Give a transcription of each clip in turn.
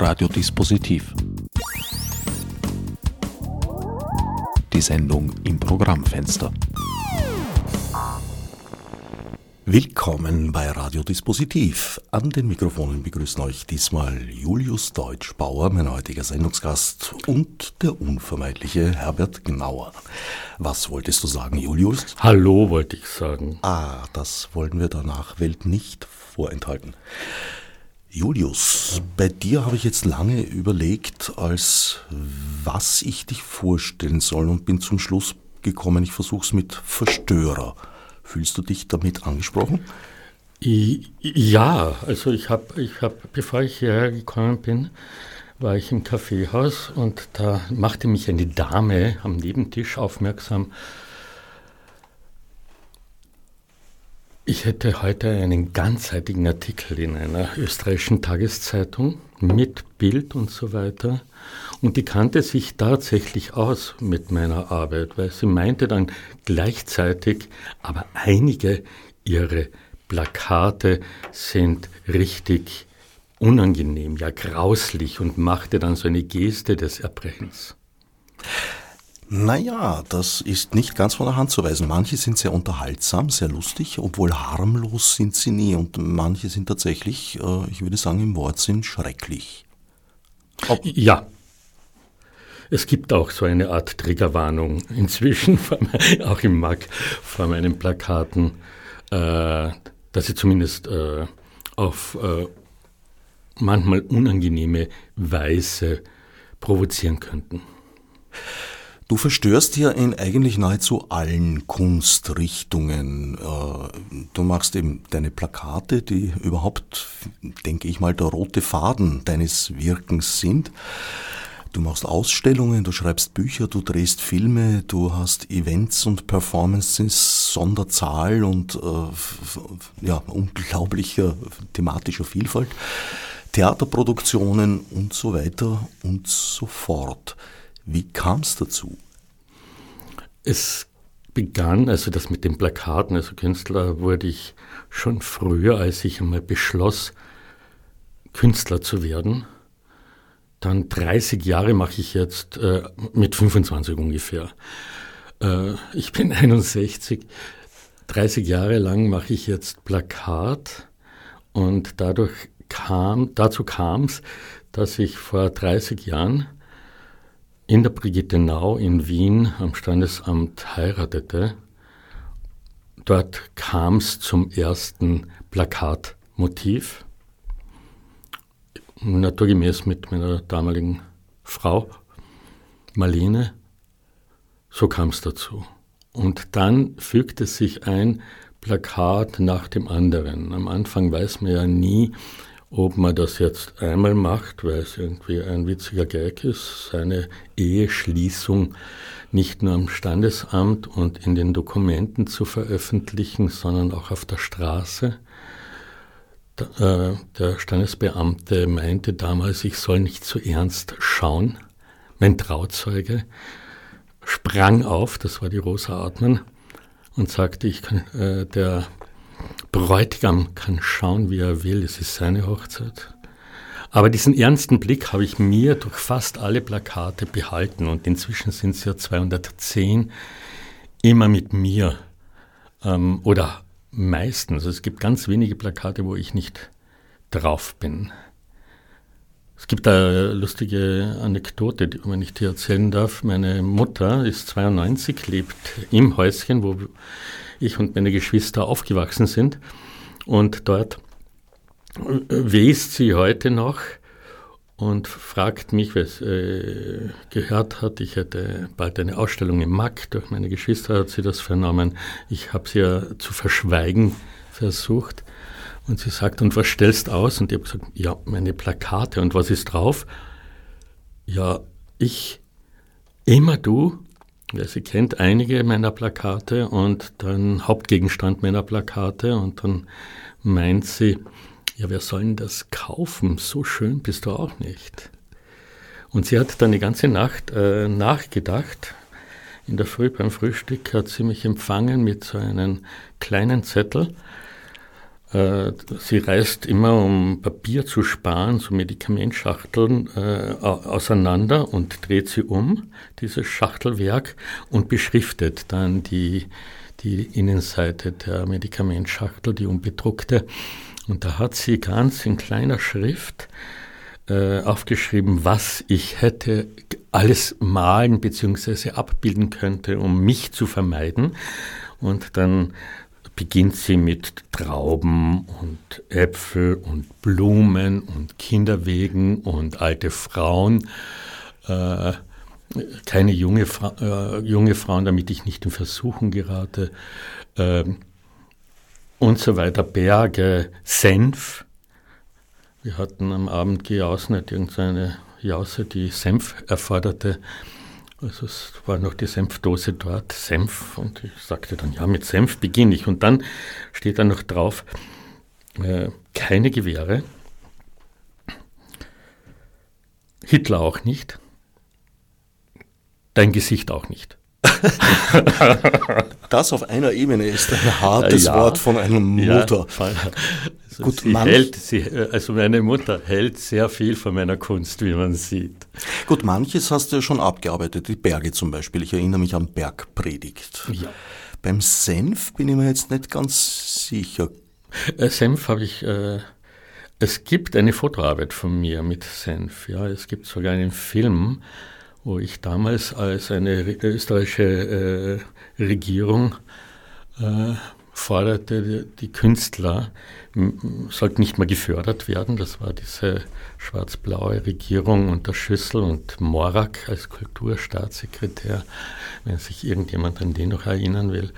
Radiodispositiv. Die Sendung im Programmfenster. Willkommen bei Radiodispositiv. An den Mikrofonen begrüßen euch diesmal Julius Deutschbauer, mein heutiger Sendungsgast, und der unvermeidliche Herbert Gnauer. Was wolltest du sagen, Julius? Hallo, wollte ich sagen. Ah, das wollen wir der Nachwelt nicht vorenthalten. Julius, bei dir habe ich jetzt lange überlegt, als was ich dich vorstellen soll und bin zum Schluss gekommen, ich versuche es mit Verstörer. Fühlst du dich damit angesprochen? Ja, also ich habe, ich hab, bevor ich hierher gekommen bin, war ich im Kaffeehaus und da machte mich eine Dame am Nebentisch aufmerksam. Ich hätte heute einen ganzseitigen Artikel in einer österreichischen Tageszeitung mit Bild und so weiter. Und die kannte sich tatsächlich aus mit meiner Arbeit, weil sie meinte dann gleichzeitig, aber einige ihre Plakate sind richtig unangenehm, ja grauslich und machte dann so eine Geste des Erbrechens. Naja, das ist nicht ganz von der Hand zu weisen. Manche sind sehr unterhaltsam, sehr lustig, obwohl harmlos sind sie nie. Und manche sind tatsächlich, äh, ich würde sagen, im Wortsinn schrecklich. Ob ja, es gibt auch so eine Art Triggerwarnung inzwischen, auch im MAG, vor meinen Plakaten, äh, dass sie zumindest äh, auf äh, manchmal unangenehme Weise provozieren könnten. Du verstörst ja in eigentlich nahezu allen Kunstrichtungen. Äh, du machst eben deine Plakate, die überhaupt, denke ich mal, der rote Faden deines Wirkens sind. Du machst Ausstellungen, du schreibst Bücher, du drehst Filme, du hast Events und Performances Sonderzahl und äh, ja, unglaublicher thematischer Vielfalt, Theaterproduktionen und so weiter und so fort. Wie kam es dazu? Es begann, also das mit den Plakaten, also Künstler wurde ich schon früher, als ich einmal beschloss, Künstler zu werden dann 30 Jahre mache ich jetzt äh, mit 25 ungefähr. Äh, ich bin 61. 30 Jahre lang mache ich jetzt Plakat und dadurch kam, dazu kam es, dass ich vor 30 Jahren in der Brigittenau in Wien am Standesamt heiratete. Dort kam es zum ersten Plakatmotiv naturgemäß mit meiner damaligen Frau Marlene. So kam es dazu. Und dann fügte sich ein Plakat nach dem anderen. Am Anfang weiß man ja nie, ob man das jetzt einmal macht, weil es irgendwie ein witziger Gag ist, seine Eheschließung nicht nur am Standesamt und in den Dokumenten zu veröffentlichen, sondern auch auf der Straße. Äh, der Standesbeamte meinte damals, ich soll nicht zu ernst schauen. Mein Trauzeuge sprang auf, das war die Rosa Artmann, und sagte, ich kann, äh, der Bräutigam kann schauen, wie er will, es ist seine Hochzeit. Aber diesen ernsten Blick habe ich mir durch fast alle Plakate behalten und inzwischen sind es ja 210 immer mit mir ähm, oder meistens, es gibt ganz wenige Plakate, wo ich nicht drauf bin. Es gibt eine lustige Anekdote, die, wenn ich dir erzählen darf. Meine Mutter ist 92, lebt im Häuschen, wo ich und meine Geschwister aufgewachsen sind. Und dort west sie heute noch und fragt mich, wer es äh, gehört hat, ich hätte bald eine Ausstellung im MAC, durch meine Geschwister hat sie das vernommen. Ich habe sie ja zu verschweigen versucht. Und sie sagt, und was stellst aus? Und ich habe gesagt, ja, meine Plakate. Und was ist drauf? Ja, ich, immer du. Ja, sie kennt einige meiner Plakate und dann Hauptgegenstand meiner Plakate. Und dann meint sie, ja, wer soll denn das kaufen? So schön bist du auch nicht. Und sie hat dann die ganze Nacht äh, nachgedacht. In der Früh beim Frühstück hat sie mich empfangen mit so einem kleinen Zettel. Äh, sie reißt immer, um Papier zu sparen, so Medikamentschachteln äh, auseinander und dreht sie um, dieses Schachtelwerk, und beschriftet dann die, die Innenseite der Medikamentschachtel, die unbedruckte. Und da hat sie ganz in kleiner Schrift äh, aufgeschrieben, was ich hätte alles malen bzw. abbilden könnte, um mich zu vermeiden. Und dann beginnt sie mit Trauben und Äpfel und Blumen und Kinderwegen und alte Frauen. Äh, keine junge, Fra äh, junge Frauen, damit ich nicht in Versuchung gerate. Äh, und so weiter. Berge, Senf. Wir hatten am Abend gejausnet, irgendeine Jause, die Senf erforderte. Also es war noch die Senfdose dort, Senf, und ich sagte dann, ja, mit Senf beginne ich. Und dann steht da noch drauf, äh, keine Gewehre, Hitler auch nicht, dein Gesicht auch nicht. das auf einer Ebene ist ein hartes ja, Wort von einer Mutter. Ja, also Gut, sie hält, sie, also meine Mutter hält sehr viel von meiner Kunst, wie man sieht. Gut, manches hast du ja schon abgearbeitet, die Berge zum Beispiel. Ich erinnere mich an Bergpredigt. Ja. Beim Senf bin ich mir jetzt nicht ganz sicher. Äh, Senf habe ich, äh, es gibt eine Fotoarbeit von mir mit Senf. Ja, es gibt sogar einen Film, wo ich damals als eine österreichische äh, Regierung äh, forderte, die Künstler sollten nicht mehr gefördert werden. Das war diese schwarz-blaue Regierung unter Schüssel und Morak als Kulturstaatssekretär, wenn sich irgendjemand an den noch erinnern will.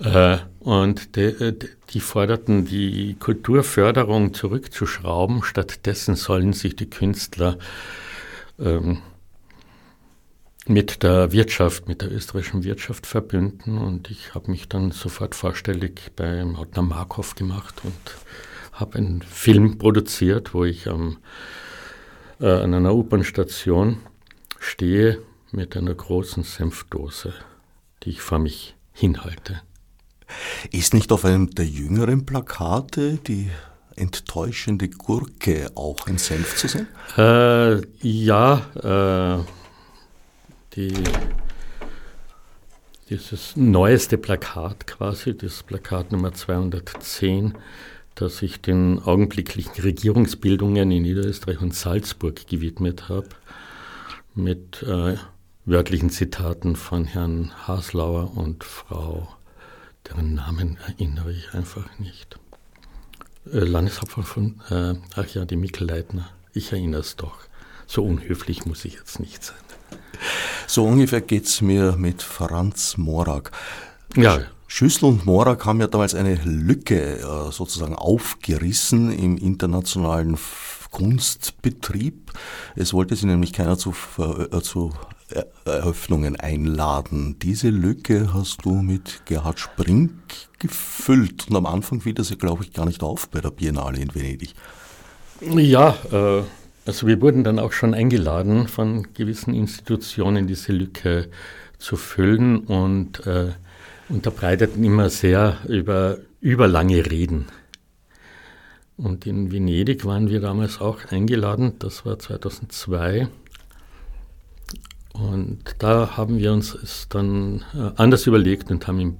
Äh, und die, forderten, die Kulturförderung zurückzuschrauben. Stattdessen sollen sich die Künstler ähm, mit der Wirtschaft, mit der österreichischen Wirtschaft verbünden und ich habe mich dann sofort vorstellig beim Hautner Markov gemacht und habe einen Film produziert, wo ich am, äh, an einer U-Bahn-Station stehe mit einer großen Senfdose, die ich vor mich hinhalte. Ist nicht auf einem der jüngeren Plakate die enttäuschende Gurke auch ein Senf zu sehen? Äh, ja, äh, die, dieses neueste Plakat quasi, das Plakat Nummer 210, das ich den augenblicklichen Regierungsbildungen in Niederösterreich und Salzburg gewidmet habe, mit äh, wörtlichen Zitaten von Herrn Haslauer und Frau, deren Namen erinnere ich einfach nicht. Äh, Landeshauptmann von, äh, ach ja, die Mikkel Leitner, ich erinnere es doch. So unhöflich muss ich jetzt nicht sein. So ungefähr geht es mir mit Franz Morak. Ja. Schüssel und Morak haben ja damals eine Lücke äh, sozusagen aufgerissen im internationalen Kunstbetrieb. Es wollte sie nämlich keiner zu, äh, zu Eröffnungen einladen. Diese Lücke hast du mit Gerhard Sprink gefüllt und am Anfang fiel das ja, glaube ich, gar nicht auf bei der Biennale in Venedig. Ja, äh, also wir wurden dann auch schon eingeladen von gewissen Institutionen, diese Lücke zu füllen und äh, unterbreiteten immer sehr über überlange Reden. Und in Venedig waren wir damals auch eingeladen, das war 2002. Und da haben wir uns es dann äh, anders überlegt und haben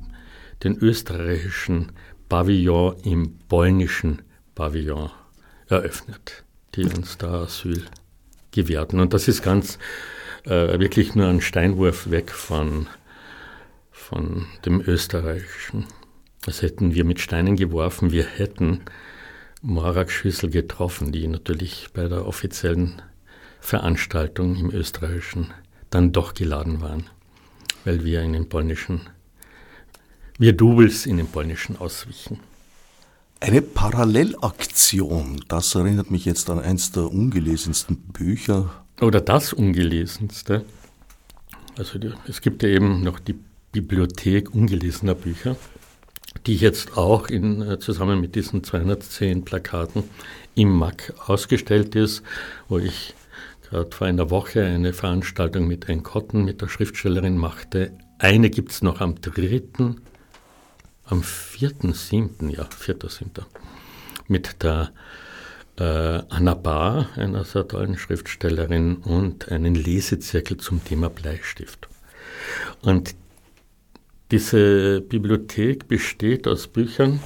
den österreichischen Pavillon im polnischen Pavillon eröffnet die uns da Asyl gewährten. Und das ist ganz äh, wirklich nur ein Steinwurf weg von, von dem österreichischen. Das hätten wir mit Steinen geworfen. Wir hätten Morak Schüssel getroffen, die natürlich bei der offiziellen Veranstaltung im österreichischen dann doch geladen waren, weil wir in den polnischen, wir Doubles in den polnischen auswichen. Eine Parallelaktion, das erinnert mich jetzt an eins der ungelesensten Bücher. Oder das ungelesenste. Also die, es gibt ja eben noch die Bibliothek ungelesener Bücher, die jetzt auch in, äh, zusammen mit diesen 210 Plakaten im MAC ausgestellt ist, wo ich gerade vor einer Woche eine Veranstaltung mit Anne Cotton, mit der Schriftstellerin machte. Eine gibt es noch am 3 am 4.7., ja, 4.7. mit der äh, Anna Bahr, einer sehr tollen Schriftstellerin, und einen Lesezirkel zum Thema Bleistift. Und diese Bibliothek besteht aus Büchern,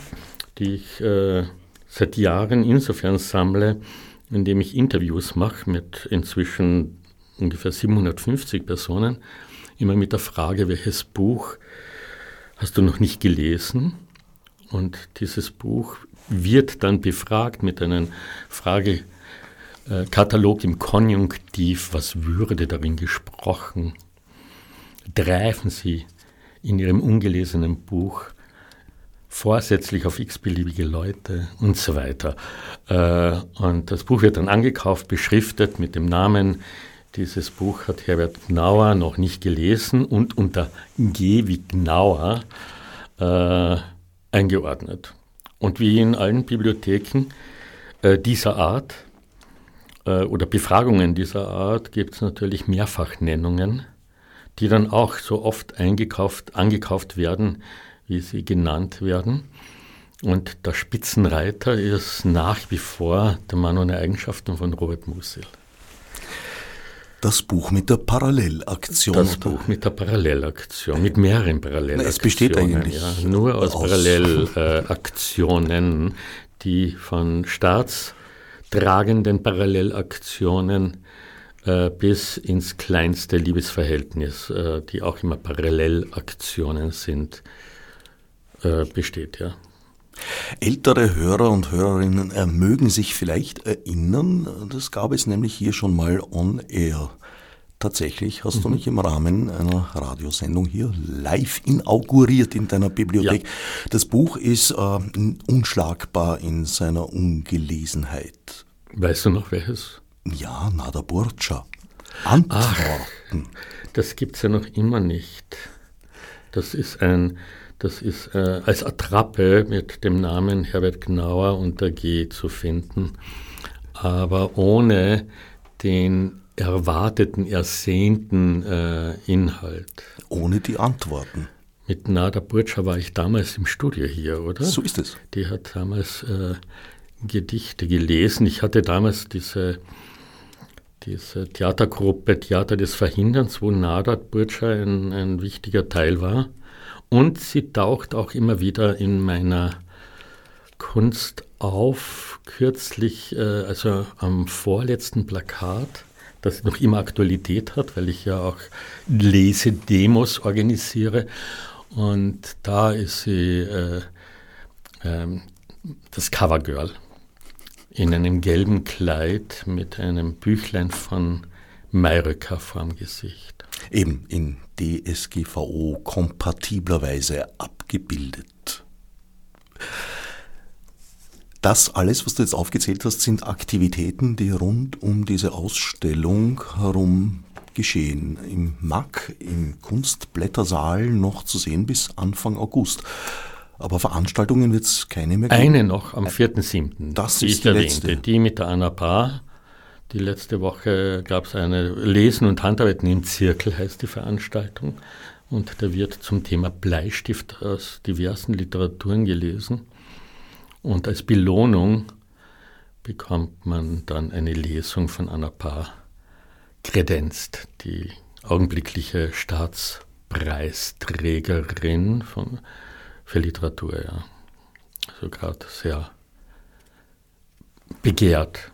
die ich äh, seit Jahren insofern sammle, indem ich Interviews mache mit inzwischen ungefähr 750 Personen, immer mit der Frage, welches Buch hast du noch nicht gelesen? Und dieses Buch wird dann befragt mit einem Fragekatalog im Konjunktiv, was würde darin gesprochen? Greifen Sie in Ihrem ungelesenen Buch vorsätzlich auf x-beliebige Leute und so weiter. Äh, und das Buch wird dann angekauft, beschriftet mit dem Namen. Dieses Buch hat Herbert Gnauer noch nicht gelesen und unter G wie Gnauer äh, eingeordnet. Und wie in allen Bibliotheken äh, dieser Art äh, oder Befragungen dieser Art gibt es natürlich Mehrfachnennungen, die dann auch so oft eingekauft, angekauft werden, wie sie genannt werden. Und der Spitzenreiter ist nach wie vor der Mann ohne Eigenschaften von Robert Musil. Das Buch mit der Parallelaktion. Das Buch mit der Parallelaktion, mit mehreren Parallelaktionen. Es besteht eigentlich ja, nur aus, aus Parallelaktionen, die von staatstragenden Parallelaktionen äh, bis ins kleinste Liebesverhältnis, äh, die auch immer Parallelaktionen sind, äh, besteht. Ja. Ältere Hörer und Hörerinnen äh, mögen sich vielleicht erinnern, das gab es nämlich hier schon mal on air. Tatsächlich hast mhm. du mich im Rahmen einer Radiosendung hier live inauguriert in deiner Bibliothek. Ja. Das Buch ist äh, unschlagbar in seiner Ungelesenheit. Weißt du noch welches? Ja, Nada Burcha. Antworten. Ach, das es ja noch immer nicht. Das ist ein das ist äh, als Attrappe mit dem Namen Herbert Gnauer unter G zu finden, aber ohne den erwarteten, ersehnten äh, Inhalt. Ohne die Antworten. Mit Nada Burtscha war ich damals im Studio hier, oder? So ist es. Die hat damals äh, Gedichte gelesen. Ich hatte damals diese, diese Theatergruppe Theater des Verhinderns, wo Nada Burtscha ein, ein wichtiger Teil war. Und sie taucht auch immer wieder in meiner Kunst auf. Kürzlich, äh, also am vorletzten Plakat, das noch immer Aktualität hat, weil ich ja auch Lesedemos organisiere. Und da ist sie äh, äh, das Covergirl in einem gelben Kleid mit einem Büchlein von Mayröcker vorm Gesicht. Eben in DSGVO kompatiblerweise abgebildet. Das alles, was du jetzt aufgezählt hast, sind Aktivitäten, die rund um diese Ausstellung herum geschehen. Im MAC, im Kunstblättersaal noch zu sehen bis Anfang August. Aber Veranstaltungen wird es keine mehr geben. Eine noch am 4.7. Das ist die letzte. Die mit der Anna Paar die letzte Woche gab es eine Lesen und Handarbeiten im Zirkel, heißt die Veranstaltung. Und da wird zum Thema Bleistift aus diversen Literaturen gelesen. Und als Belohnung bekommt man dann eine Lesung von Anna Paar kredenzt, die augenblickliche Staatspreisträgerin von, für Literatur. Ja. Also gerade sehr begehrt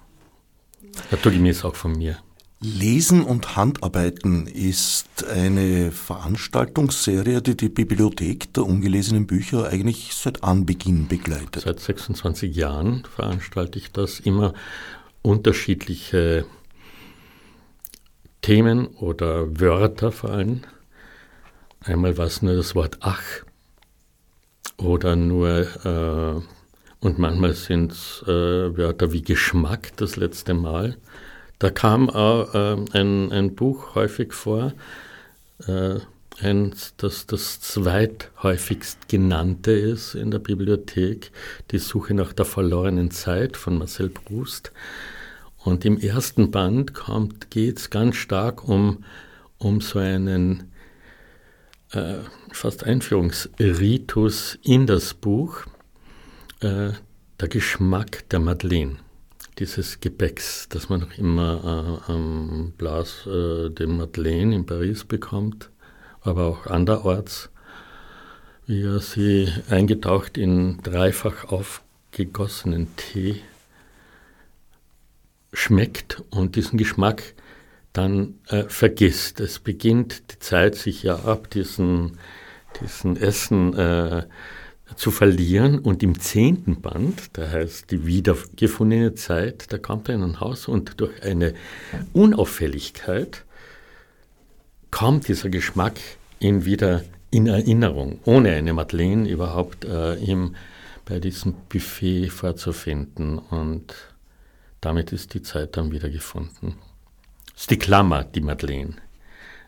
Naturgemäß auch von mir. Lesen und Handarbeiten ist eine Veranstaltungsserie, die die Bibliothek der ungelesenen Bücher eigentlich seit Anbeginn begleitet. Seit 26 Jahren veranstalte ich das immer unterschiedliche Themen oder Wörter vor allem. Einmal war es nur das Wort Ach oder nur äh, und manchmal sind es äh, Wörter wie Geschmack das letzte Mal. Da kam auch äh, ein, ein Buch häufig vor, äh, ein, das das zweithäufigst genannte ist in der Bibliothek, Die Suche nach der verlorenen Zeit von Marcel Proust. Und im ersten Band geht es ganz stark um, um so einen äh, fast Einführungsritus in das Buch äh, der Geschmack der Madeleine, dieses Gebäcks, das man noch immer äh, am Blas äh, de Madeleine in Paris bekommt, aber auch anderorts, wie er sie eingetaucht in dreifach aufgegossenen Tee schmeckt und diesen Geschmack dann äh, vergisst. Es beginnt die Zeit, sich ja ab diesen, diesen Essen äh, zu verlieren. Und im zehnten Band, der heißt die wiedergefundene Zeit, da kommt er in ein Haus und durch eine Unauffälligkeit kommt dieser Geschmack ihm wieder in Erinnerung, ohne eine Madeleine überhaupt äh, ihm bei diesem Buffet vorzufinden. Und damit ist die Zeit dann wieder gefunden. Das ist die Klammer, die Madeleine.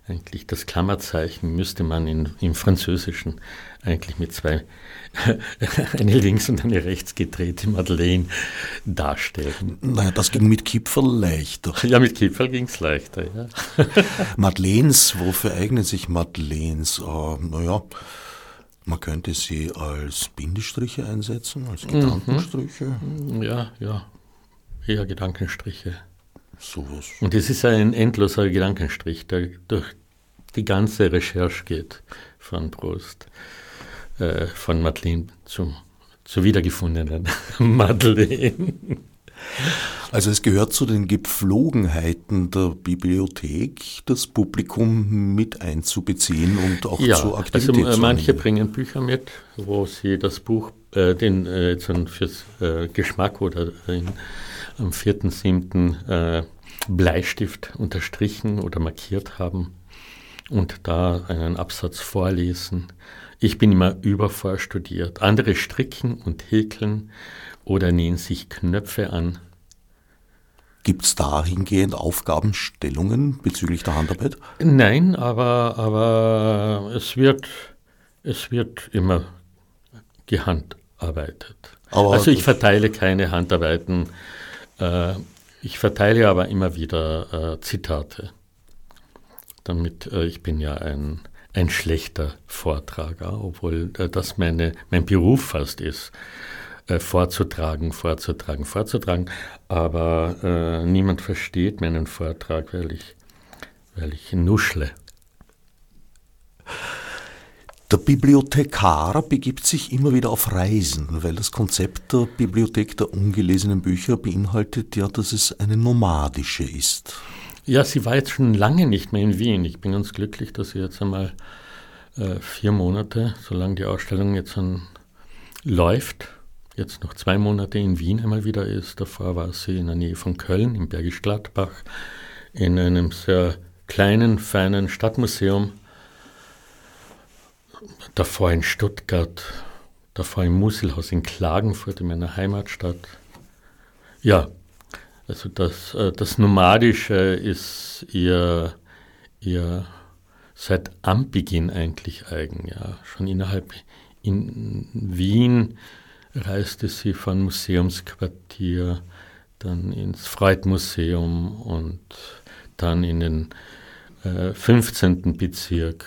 Eigentlich das Klammerzeichen müsste man in, im Französischen eigentlich mit zwei, eine links und eine rechts gedrehte Madeleine darstellen. Naja, das ging mit Kipferl leichter. Ja, mit Kipferl ging es leichter, ja. Madeleines, wofür eignen sich Madeleines? Äh, naja, man könnte sie als Bindestriche einsetzen, als mhm. Gedankenstriche. Ja, ja, eher Gedankenstriche. Sowas. Und es ist ein endloser Gedankenstrich, der durch die ganze Recherche geht von Proust, äh, von Madeleine zum, zur wiedergefundenen Madeleine. Also es gehört zu den Gepflogenheiten der Bibliothek, das Publikum mit einzubeziehen und auch ja, zu Aktivitäten. Also äh, manche bringen Bücher mit, wo sie das Buch, äh, den äh, fürs äh, Geschmack oder in, am 4.7. Äh, Bleistift unterstrichen oder markiert haben und da einen Absatz vorlesen. Ich bin immer übervorstudiert. Andere stricken und häkeln oder nähen sich Knöpfe an. Gibt es dahingehend Aufgabenstellungen bezüglich der Handarbeit? Nein, aber, aber es, wird, es wird immer gehandarbeitet. Aber also ich verteile keine Handarbeiten äh, ich verteile aber immer wieder äh, Zitate, damit äh, ich bin ja ein, ein schlechter Vortrager, obwohl das meine, mein Beruf fast ist, vorzutragen, vorzutragen, vorzutragen. Aber niemand versteht meinen Vortrag, weil ich, weil ich nuschle. Der Bibliothekar begibt sich immer wieder auf Reisen, weil das Konzept der Bibliothek der ungelesenen Bücher beinhaltet ja, dass es eine nomadische ist. Ja, sie war jetzt schon lange nicht mehr in Wien. Ich bin ganz glücklich, dass sie jetzt einmal äh, vier Monate, solange die Ausstellung jetzt an, läuft, jetzt noch zwei Monate in Wien einmal wieder ist. Davor war sie in der Nähe von Köln, im Bergisch Gladbach, in einem sehr kleinen, feinen Stadtmuseum davor in Stuttgart, davor im Muselhaus in Klagenfurt, in meiner Heimatstadt. Ja, also das, äh, das Nomadische ist ihr, ihr seit Anbeginn eigentlich eigen. Ja. Schon innerhalb in Wien reiste sie von Museumsquartier dann ins Freud-Museum und dann in den äh, 15. Bezirk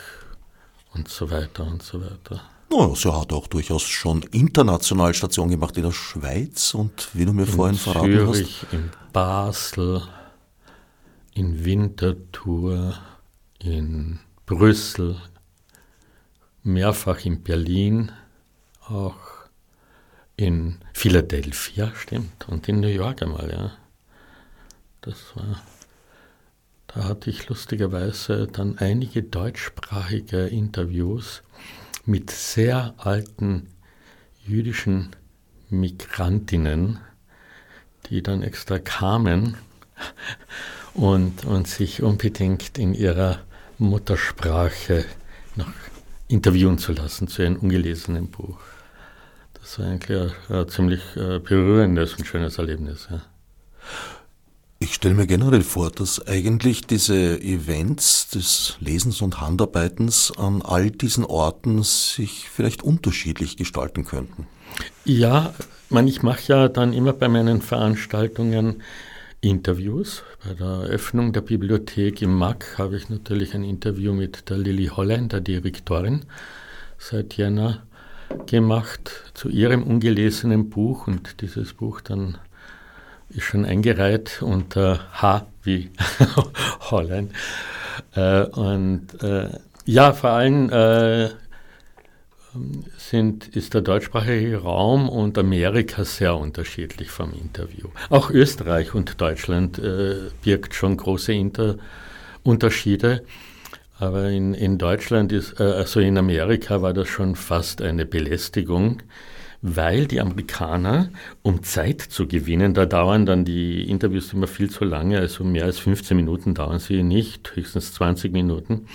und so weiter und so weiter. Naja, sie hat auch durchaus schon international Station gemacht in der Schweiz und wie du mir in vorhin verraten Zürich, hast. In Basel, in Winterthur, in Brüssel, mehrfach in Berlin, auch in Philadelphia, stimmt, und in New York einmal, ja. Das war da hatte ich lustigerweise dann einige deutschsprachige Interviews mit sehr alten jüdischen Migrantinnen, die dann extra kamen und, und sich unbedingt in ihrer Muttersprache noch interviewen zu lassen zu einem ungelesenen Buch. Das war eigentlich ein, ein ziemlich äh, berührendes und schönes Erlebnis. Ja. Stelle mir generell vor, dass eigentlich diese Events des Lesens und Handarbeitens an all diesen Orten sich vielleicht unterschiedlich gestalten könnten. Ja, man, ich mache ja dann immer bei meinen Veranstaltungen Interviews. Bei der Eröffnung der Bibliothek im MAC habe ich natürlich ein Interview mit der Lilly Holland, der Direktorin, seit Jänner gemacht zu ihrem ungelesenen Buch und dieses Buch dann ist schon eingereiht unter H wie Holland. Äh, und äh, ja, vor allem äh, sind, ist der deutschsprachige Raum und Amerika sehr unterschiedlich vom Interview. Auch Österreich und Deutschland äh, birgt schon große Inter Unterschiede. Aber in, in Deutschland ist, äh, also in Amerika war das schon fast eine Belästigung, weil die Amerikaner, um Zeit zu gewinnen, da dauern dann die Interviews immer viel zu lange, also mehr als 15 Minuten dauern sie nicht, höchstens 20 Minuten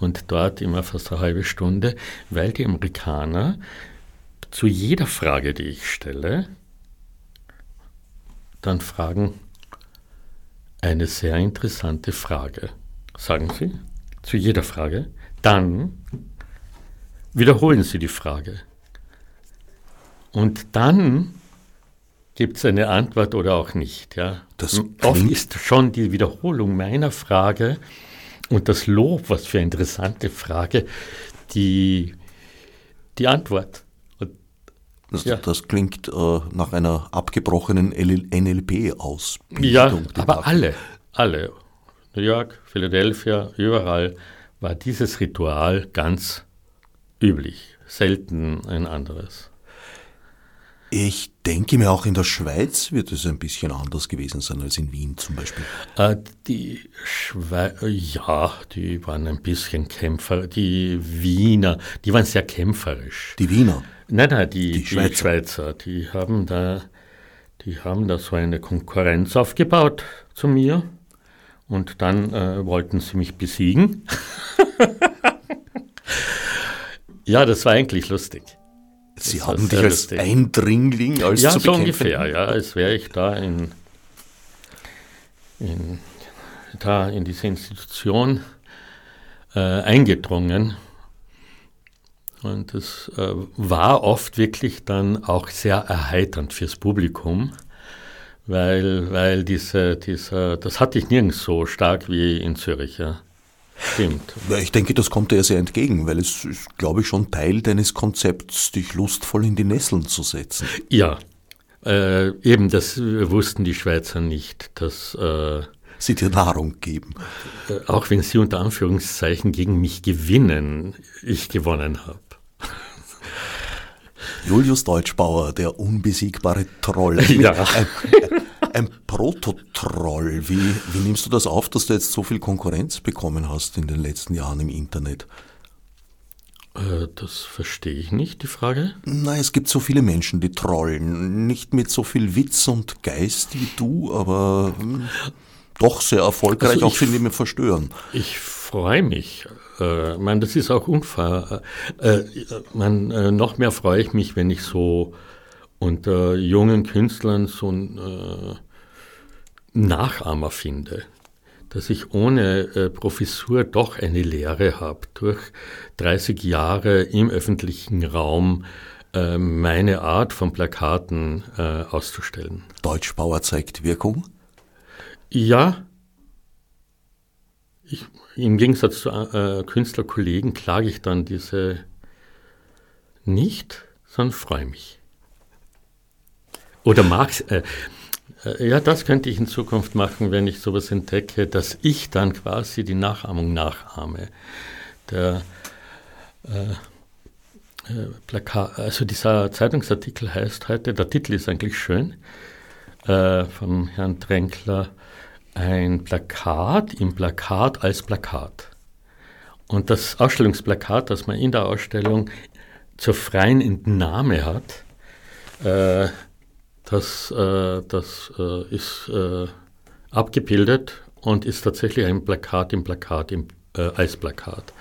und dort immer fast eine halbe Stunde, weil die Amerikaner zu jeder Frage, die ich stelle, dann fragen, eine sehr interessante Frage. Sagen Sie zu jeder Frage. Dann wiederholen Sie die Frage. Und dann gibt es eine Antwort oder auch nicht. Ja. Das Oft ist schon die Wiederholung meiner Frage und das Lob, was für eine interessante Frage, die, die Antwort. Das, ja. das klingt äh, nach einer abgebrochenen NLP-Ausbildung. Ja, aber alle, alle. New York, Philadelphia, überall war dieses Ritual ganz üblich, selten ein anderes. Ich denke mir, auch in der Schweiz wird es ein bisschen anders gewesen sein als in Wien zum Beispiel. Äh, die Schweiz, ja, die waren ein bisschen Kämpfer. Die Wiener, die waren sehr kämpferisch. Die Wiener? Nein, nein, die, die, Schweizer. die Schweizer, die haben da, die haben da so eine Konkurrenz aufgebaut zu mir. Und dann äh, wollten sie mich besiegen. ja, das war eigentlich lustig. Sie haben dich als lustig. Eindringling, als ja, zu so ungefähr, ja, als wäre ich da in, in, da in diese Institution äh, eingedrungen. Und es äh, war oft wirklich dann auch sehr erheiternd fürs Publikum, weil, weil diese, diese, das hatte ich nirgends so stark wie in Zürich. Ja. Stimmt. Ich denke, das kommt dir sehr entgegen, weil es ist, glaube ich, schon Teil deines Konzepts, dich lustvoll in die Nesseln zu setzen. Ja, äh, eben das wussten die Schweizer nicht, dass äh, sie dir Nahrung geben. Äh, auch wenn sie unter Anführungszeichen gegen mich gewinnen, ich gewonnen habe. Julius Deutschbauer, der unbesiegbare Troll. Ja. Ein, ein Prototroll. Wie, wie nimmst du das auf, dass du jetzt so viel Konkurrenz bekommen hast in den letzten Jahren im Internet? Äh, das verstehe ich nicht, die Frage. Nein, es gibt so viele Menschen, die trollen. Nicht mit so viel Witz und Geist wie du, aber hm, doch sehr erfolgreich, also auch sie mir verstören. Ich freue mich. Äh, man, das ist auch unfair. Äh, äh, man, äh, noch mehr freue ich mich, wenn ich so unter jungen Künstlern so ein äh, Nachahmer finde, dass ich ohne äh, Professur doch eine Lehre habe, durch 30 Jahre im öffentlichen Raum äh, meine Art von Plakaten äh, auszustellen. Deutschbauer zeigt Wirkung? Ja. Ich, Im Gegensatz zu äh, Künstlerkollegen klage ich dann diese nicht, sondern freue mich. Oder Marx, äh, äh, ja, das könnte ich in Zukunft machen, wenn ich sowas entdecke, dass ich dann quasi die Nachahmung nachahme. Der äh, äh, Plakat, also dieser Zeitungsartikel heißt heute, der Titel ist eigentlich schön, äh, vom Herrn Tränkler, ein Plakat im Plakat als Plakat. Und das Ausstellungsplakat, das man in der Ausstellung zur freien Entnahme hat, äh, das, äh, das äh, ist äh, abgebildet und ist tatsächlich ein Plakat im Plakat, im äh, Eisplakat.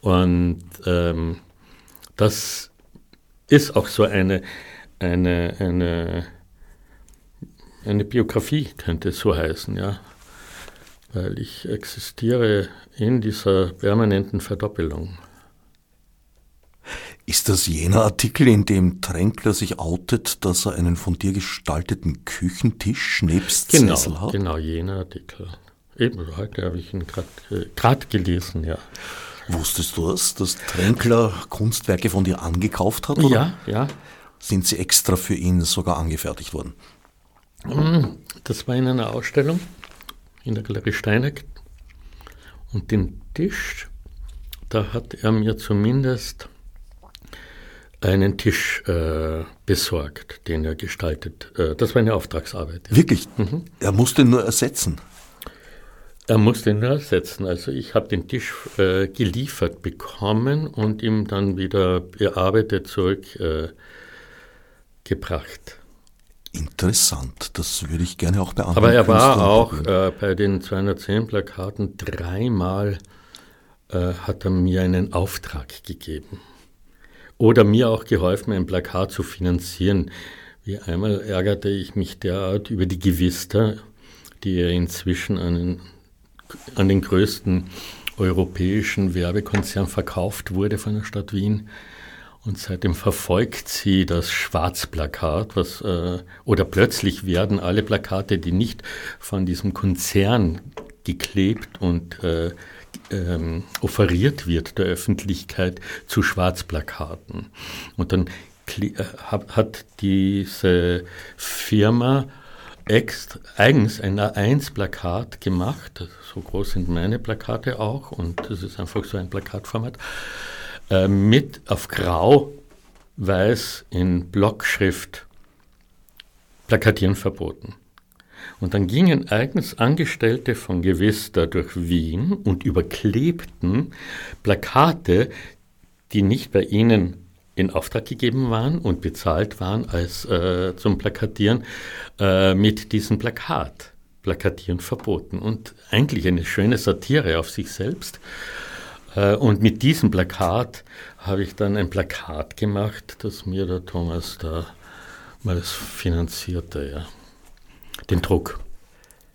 Und ähm, das ist auch so eine, eine, eine, eine Biografie, könnte es so heißen, ja. Weil ich existiere in dieser permanenten Verdoppelung. Ist das jener Artikel, in dem Tränkler sich outet, dass er einen von dir gestalteten Küchentisch nebst genau, Sessel hat? Genau, jener Artikel. Eben, heute habe ich ihn gerade äh, gelesen, ja. Wusstest du das, dass Tränkler Kunstwerke von dir angekauft hat? Oder? Ja, ja. Sind sie extra für ihn sogar angefertigt worden? Hm, das war in einer Ausstellung in der Galerie Steineck. Und den Tisch, da hat er mir zumindest einen Tisch äh, besorgt, den er gestaltet. Äh, das war eine Auftragsarbeit. Ja. Wirklich? Mhm. Er musste nur ersetzen. Er musste ihn nur ersetzen. Also ich habe den Tisch äh, geliefert bekommen und ihm dann wieder bearbeitet zurückgebracht. Interessant, das würde ich gerne auch beantworten. Aber er war auch äh, bei den 210 Plakaten dreimal, äh, hat er mir einen Auftrag gegeben. Oder mir auch geholfen, ein Plakat zu finanzieren. Wie einmal ärgerte ich mich derart über die Gewister, die er inzwischen an den, an den größten europäischen Werbekonzern verkauft wurde von der Stadt Wien. Und seitdem verfolgt sie das Schwarzplakat, was, äh, oder plötzlich werden alle Plakate, die nicht von diesem Konzern geklebt und äh, ähm, offeriert wird der Öffentlichkeit zu Schwarzplakaten. Und dann äh, hat diese Firma eigens ein A1-Plakat gemacht, so groß sind meine Plakate auch und das ist einfach so ein Plakatformat äh, mit auf Grau, Weiß in Blockschrift Plakatieren verboten. Und dann gingen eigens Angestellte von Gewista durch Wien und überklebten Plakate, die nicht bei ihnen in Auftrag gegeben waren und bezahlt waren als äh, zum Plakatieren äh, mit diesem Plakat. Plakatieren verboten. Und eigentlich eine schöne Satire auf sich selbst. Äh, und mit diesem Plakat habe ich dann ein Plakat gemacht, das mir der Thomas da mal finanzierte, ja. Den Druck,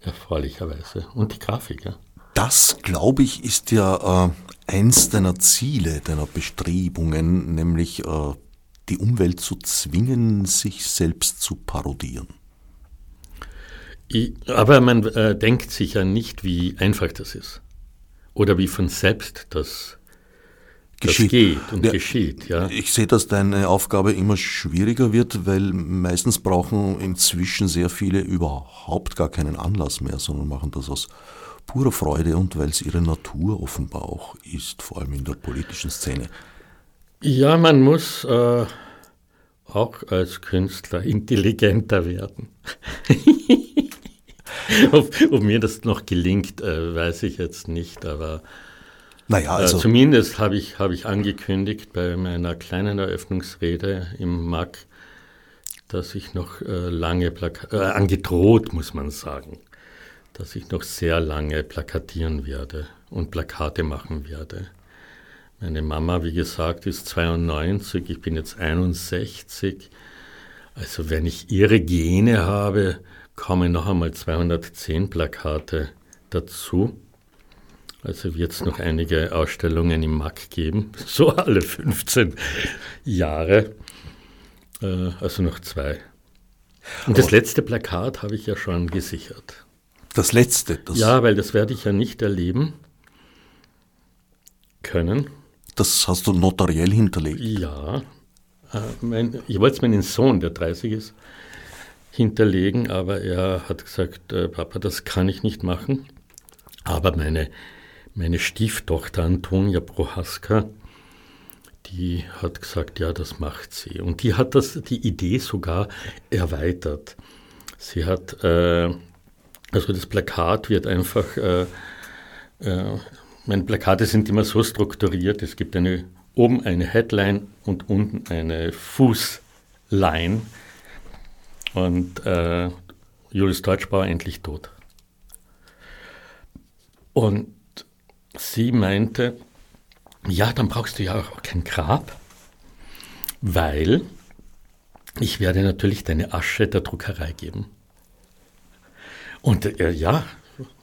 erfreulicherweise. Und die Grafik, ja. Das, glaube ich, ist ja äh, eins deiner Ziele, deiner Bestrebungen, nämlich äh, die Umwelt zu zwingen, sich selbst zu parodieren. Ich, aber man äh, denkt sich ja nicht, wie einfach das ist oder wie von selbst das, geschieht. das geht und ja, geschieht. Ja. Ich sehe, dass deine Aufgabe immer schwieriger wird, weil meistens brauchen inzwischen sehr viele überhaupt gar keinen Anlass mehr, sondern machen das aus purer Freude und weil es ihre Natur offenbar auch ist, vor allem in der politischen Szene. Ja, man muss äh, auch als Künstler intelligenter werden. ob, ob, mir das noch gelingt, äh, weiß ich jetzt nicht, aber naja, also äh, zumindest habe ich, hab ich angekündigt bei meiner kleinen Eröffnungsrede im MAG, dass ich noch äh, lange, Plaka äh, angedroht muss man sagen, dass ich noch sehr lange plakatieren werde und Plakate machen werde. Meine Mama, wie gesagt, ist 92, ich bin jetzt 61. Also wenn ich ihre Gene habe, kommen noch einmal 210 Plakate dazu. Also wird es noch einige Ausstellungen im MAC geben, so alle 15 Jahre. Äh, also noch zwei. Und das letzte Plakat habe ich ja schon gesichert. Das letzte? Das ja, weil das werde ich ja nicht erleben können. Das hast du notariell hinterlegt? Ja. Äh, mein, ich wollte es meinen Sohn, der 30 ist, hinterlegen, aber er hat gesagt, äh, Papa, das kann ich nicht machen. Aber meine, meine Stieftochter Antonia Prohaska, die hat gesagt, ja, das macht sie. Und die hat das, die Idee sogar erweitert. Sie hat, äh, also das Plakat wird einfach, äh, äh, meine Plakate sind immer so strukturiert, es gibt eine, oben eine Headline und unten eine Fußline und äh, Julius Deutschbauer endlich tot. Und sie meinte, ja, dann brauchst du ja auch kein Grab, weil ich werde natürlich deine Asche der Druckerei geben. Und äh, ja,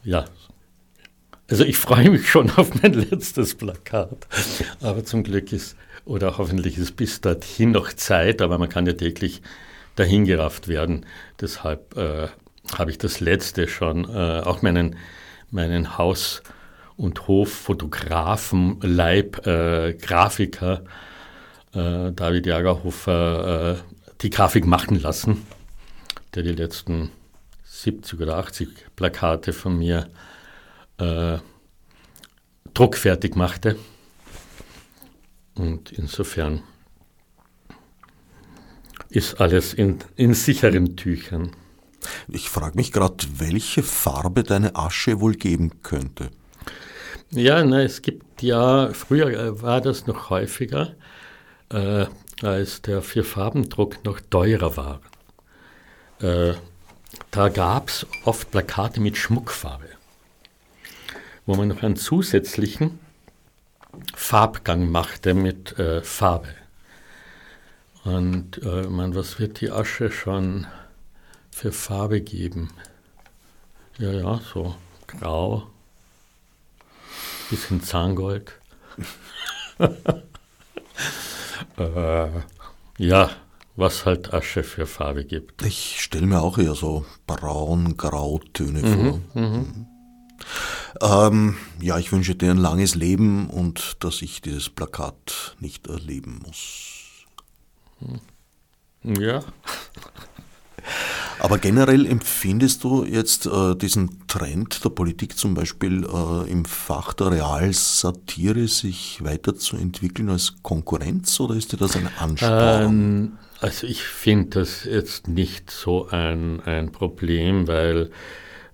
ja. Also ich freue mich schon auf mein letztes Plakat. Aber zum Glück ist, oder hoffentlich ist bis dorthin noch Zeit, aber man kann ja täglich dahingerafft werden. Deshalb äh, habe ich das letzte schon, äh, auch meinen, meinen Haus- und Hoffotografen, Leib, äh, äh, David Jagerhofer, äh, die Grafik machen lassen, der die letzten 70 oder 80 Plakate von mir äh, druckfertig machte. Und insofern ist alles in, in sicheren Tüchern. Ich frage mich gerade, welche Farbe deine Asche wohl geben könnte. Ja, na, es gibt ja, früher äh, war das noch häufiger, äh, als der Vierfarbendruck noch teurer war. Äh, da gab es oft Plakate mit Schmuckfarbe, wo man noch einen zusätzlichen Farbgang machte mit äh, Farbe. Und äh, man, was wird die Asche schon für Farbe geben? Ja, ja, so grau, bisschen Zahngold. äh, ja, was halt Asche für Farbe gibt. Ich stelle mir auch eher so braun-grau-Töne mhm, vor. Mhm. mhm. Ähm, ja, ich wünsche dir ein langes Leben und dass ich dieses Plakat nicht erleben muss. Ja. Aber generell empfindest du jetzt äh, diesen Trend der Politik zum Beispiel äh, im Fach der Realsatire sich weiterzuentwickeln als Konkurrenz oder ist dir das ein Ansporn? Ähm, also ich finde das jetzt nicht so ein, ein Problem, weil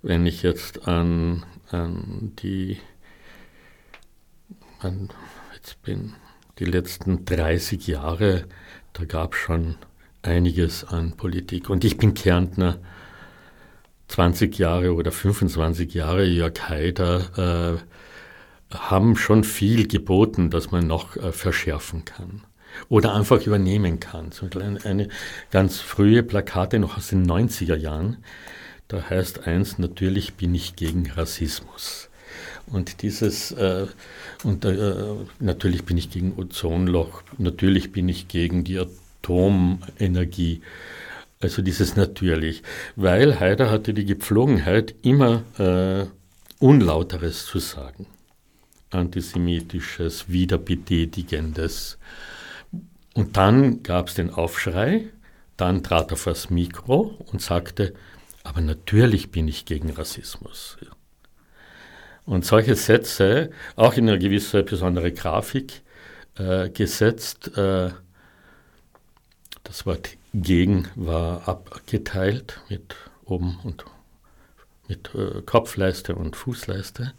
wenn ich jetzt an, an die an, jetzt bin die letzten 30 Jahre, da gab es schon einiges an Politik. Und ich bin Kärntner, 20 Jahre oder 25 Jahre, Jörg Haider, äh, haben schon viel geboten, dass man noch äh, verschärfen kann oder einfach übernehmen kann. Zum Beispiel eine, eine ganz frühe Plakate noch aus den 90er Jahren, da heißt eins, natürlich bin ich gegen Rassismus. Und dieses, äh, und äh, natürlich bin ich gegen Ozonloch, natürlich bin ich gegen die Atomenergie. Also dieses natürlich. Weil Haider hatte die Gepflogenheit, immer äh, Unlauteres zu sagen. Antisemitisches, Wiederbetätigendes. Und dann gab es den Aufschrei, dann trat er vors Mikro und sagte, aber natürlich bin ich gegen Rassismus. Und solche Sätze, auch in eine gewisse besondere Grafik äh, gesetzt, äh, das Wort gegen war abgeteilt mit oben und mit äh, Kopfleiste und Fußleiste.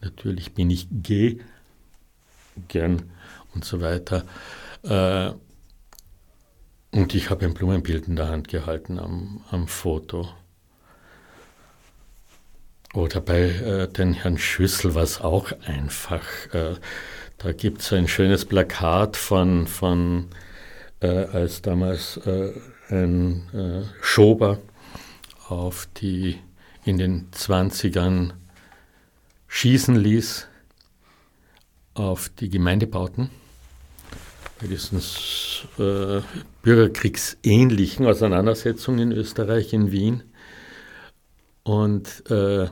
Natürlich bin ich gegen und so weiter. Äh, und ich habe ein Blumenbild in der Hand gehalten am, am Foto. Oder bei äh, den Herrn Schüssel war es auch einfach. Äh, da gibt es ein schönes Plakat von, von als damals äh, ein äh, Schober auf die in den 20ern schießen ließ auf die Gemeindebauten bei diesen äh, bürgerkriegsähnlichen Auseinandersetzungen in Österreich, in Wien. Und äh,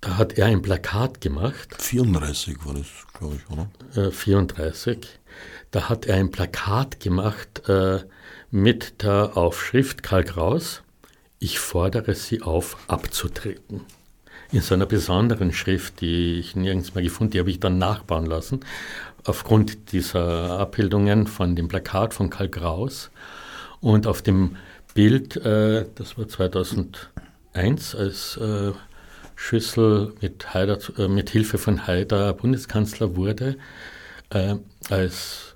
da hat er ein Plakat gemacht. 34 war das, glaube ich, oder? Äh, 34. Da hat er ein Plakat gemacht äh, mit der Aufschrift Karl Kraus, ich fordere Sie auf, abzutreten. In so einer besonderen Schrift, die ich nirgends mehr gefunden, die habe ich dann nachbauen lassen, aufgrund dieser Abbildungen von dem Plakat von Karl Kraus. Und auf dem Bild, äh, das war 2001, als äh, Schüssel mit, Haider, äh, mit Hilfe von Haider Bundeskanzler wurde, äh, als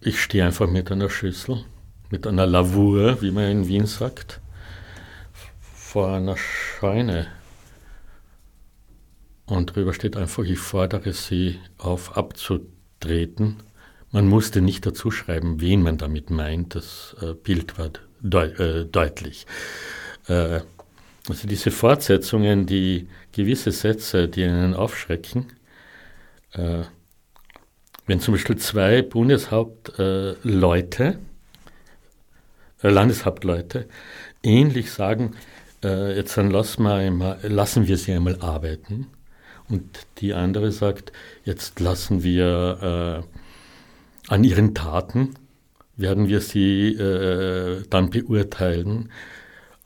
ich stehe einfach mit einer Schüssel, mit einer Lavur, wie man in Wien sagt, vor einer Scheune. Und drüber steht einfach, ich fordere Sie auf, abzutreten. Man musste nicht dazu schreiben, wen man damit meint. Das äh, Bild war deut äh, deutlich. Äh, also diese Fortsetzungen, die gewisse Sätze, die einen aufschrecken, äh, wenn zum Beispiel zwei Bundeshauptleute, äh, Landeshauptleute, ähnlich sagen, äh, jetzt dann lassen wir, einmal, lassen wir sie einmal arbeiten, Und die andere sagt, jetzt lassen wir äh, an ihren Taten, werden wir sie äh, dann beurteilen.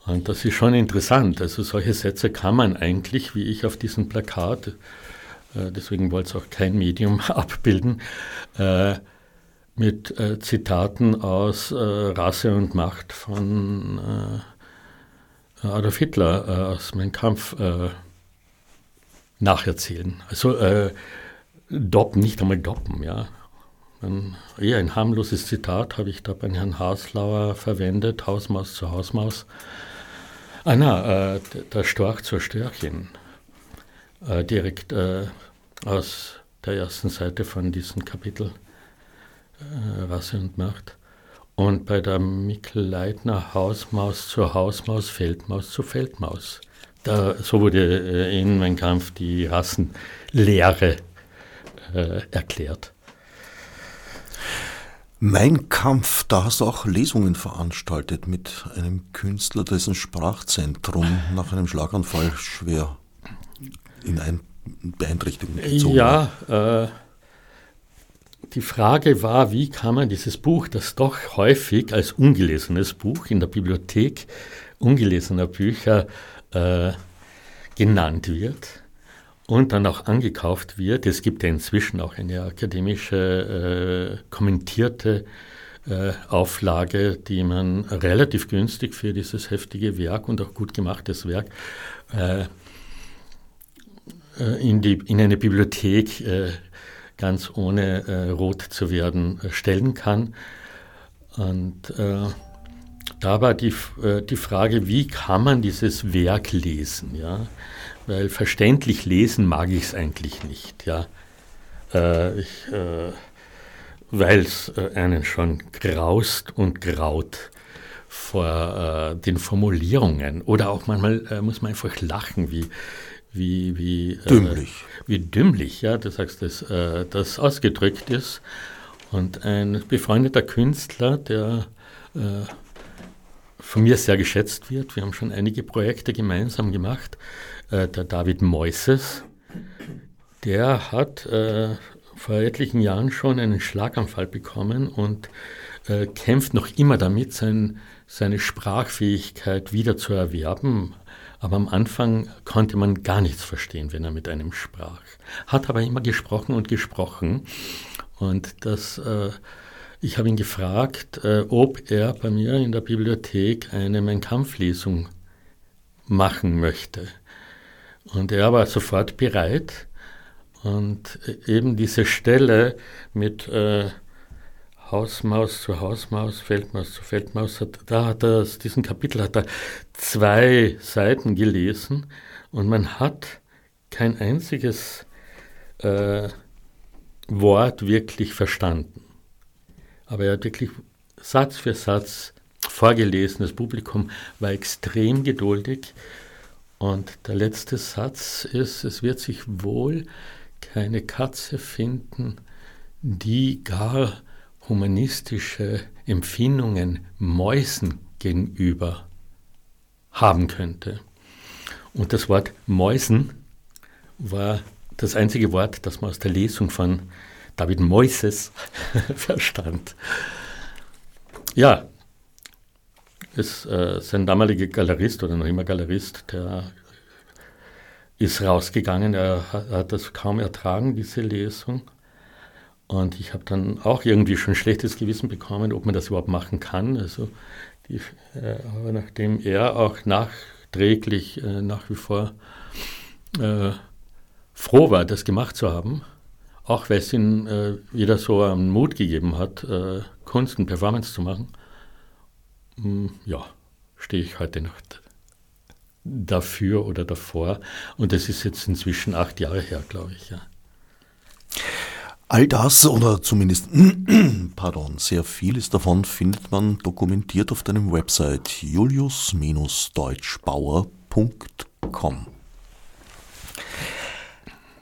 Und das ist schon interessant. Also solche Sätze kann man eigentlich, wie ich auf diesem Plakat, deswegen wollte es auch kein Medium abbilden, äh, mit äh, Zitaten aus äh, Rasse und Macht von äh, Adolf Hitler äh, aus Mein Kampf äh, nacherzählen. Also äh, doppen, nicht einmal doppen, ja. Ein, eher ein harmloses Zitat habe ich da bei Herrn Haslauer verwendet, Hausmaus zu Hausmaus. Ah na, der Storch zur Störchen, direkt aus der ersten Seite von diesem Kapitel äh, Rasse und Macht. Und bei der Mikl Leitner Hausmaus zur Hausmaus, Feldmaus zur Feldmaus. Da, so wurde äh, in Mein Kampf die Rassenlehre äh, erklärt. Mein Kampf, da hast du auch Lesungen veranstaltet mit einem Künstler, dessen Sprachzentrum nach einem Schlaganfall schwer in ein Beeinträchtigung gezogen Ja, äh, die Frage war, wie kann man dieses Buch, das doch häufig als ungelesenes Buch in der Bibliothek ungelesener Bücher äh, genannt wird und dann auch angekauft wird. Es gibt ja inzwischen auch eine akademische, äh, kommentierte äh, Auflage, die man relativ günstig für dieses heftige Werk und auch gut gemachtes Werk äh, in, die, in eine Bibliothek äh, ganz ohne äh, rot zu werden äh, stellen kann. Und äh, da war die, äh, die Frage, wie kann man dieses Werk lesen? Ja? Weil verständlich lesen mag ich es eigentlich nicht. Ja? Äh, äh, Weil es einen schon graust und graut vor den Formulierungen. Oder auch manchmal muss man einfach lachen, wie, wie, wie äh, dümmlich. Äh, wie dümmlich, ja, du sagst, dass äh, das ausgedrückt ist. Und ein befreundeter Künstler, der äh, von mir sehr geschätzt wird, wir haben schon einige Projekte gemeinsam gemacht, äh, der David Moises, der hat äh, vor etlichen Jahren schon einen Schlaganfall bekommen und kämpft noch immer damit, sein, seine Sprachfähigkeit wieder zu erwerben, aber am Anfang konnte man gar nichts verstehen, wenn er mit einem sprach. Hat aber immer gesprochen und gesprochen. Und das, äh, ich habe ihn gefragt, äh, ob er bei mir in der Bibliothek eine Mein Kampflesung machen möchte. Und er war sofort bereit. Und eben diese Stelle mit äh, Hausmaus zu Hausmaus, Feldmaus zu Feldmaus, hat, da hat er, aus diesem Kapitel hat er zwei Seiten gelesen und man hat kein einziges äh, Wort wirklich verstanden. Aber er hat wirklich Satz für Satz vorgelesen. Das Publikum war extrem geduldig. Und der letzte Satz ist, es wird sich wohl keine Katze finden, die gar humanistische Empfindungen Mäusen gegenüber haben könnte. Und das Wort Mäusen war das einzige Wort, das man aus der Lesung von David Moises verstand. Ja, ist äh, sein damaliger Galerist oder noch immer Galerist, der ist rausgegangen, er hat, hat das kaum ertragen, diese Lesung. Und ich habe dann auch irgendwie schon schlechtes Gewissen bekommen, ob man das überhaupt machen kann. Also die, äh, aber nachdem er auch nachträglich äh, nach wie vor äh, froh war, das gemacht zu haben, auch weil es ihm äh, wieder so einen Mut gegeben hat, äh, Kunst und Performance zu machen, mh, hm, ja, stehe ich heute noch dafür oder davor. Und das ist jetzt inzwischen acht Jahre her, glaube ich. Ja. All das oder zumindest, pardon, sehr vieles davon findet man dokumentiert auf deinem Website julius-deutschbauer.com.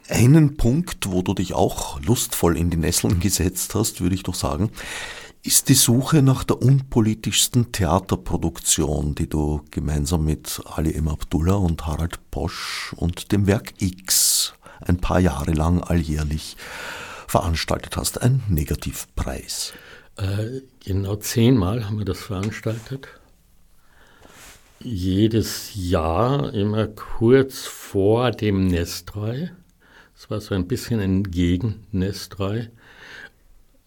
Einen Punkt, wo du dich auch lustvoll in die Nesseln gesetzt hast, würde ich doch sagen, ist die Suche nach der unpolitischsten Theaterproduktion, die du gemeinsam mit Ali M. Abdullah und Harald Posch und dem Werk X ein paar Jahre lang alljährlich veranstaltet hast, ein Negativpreis. Äh, genau zehnmal haben wir das veranstaltet. Jedes Jahr, immer kurz vor dem Nestreu. Es war so ein bisschen ein Gegen-Nestreu.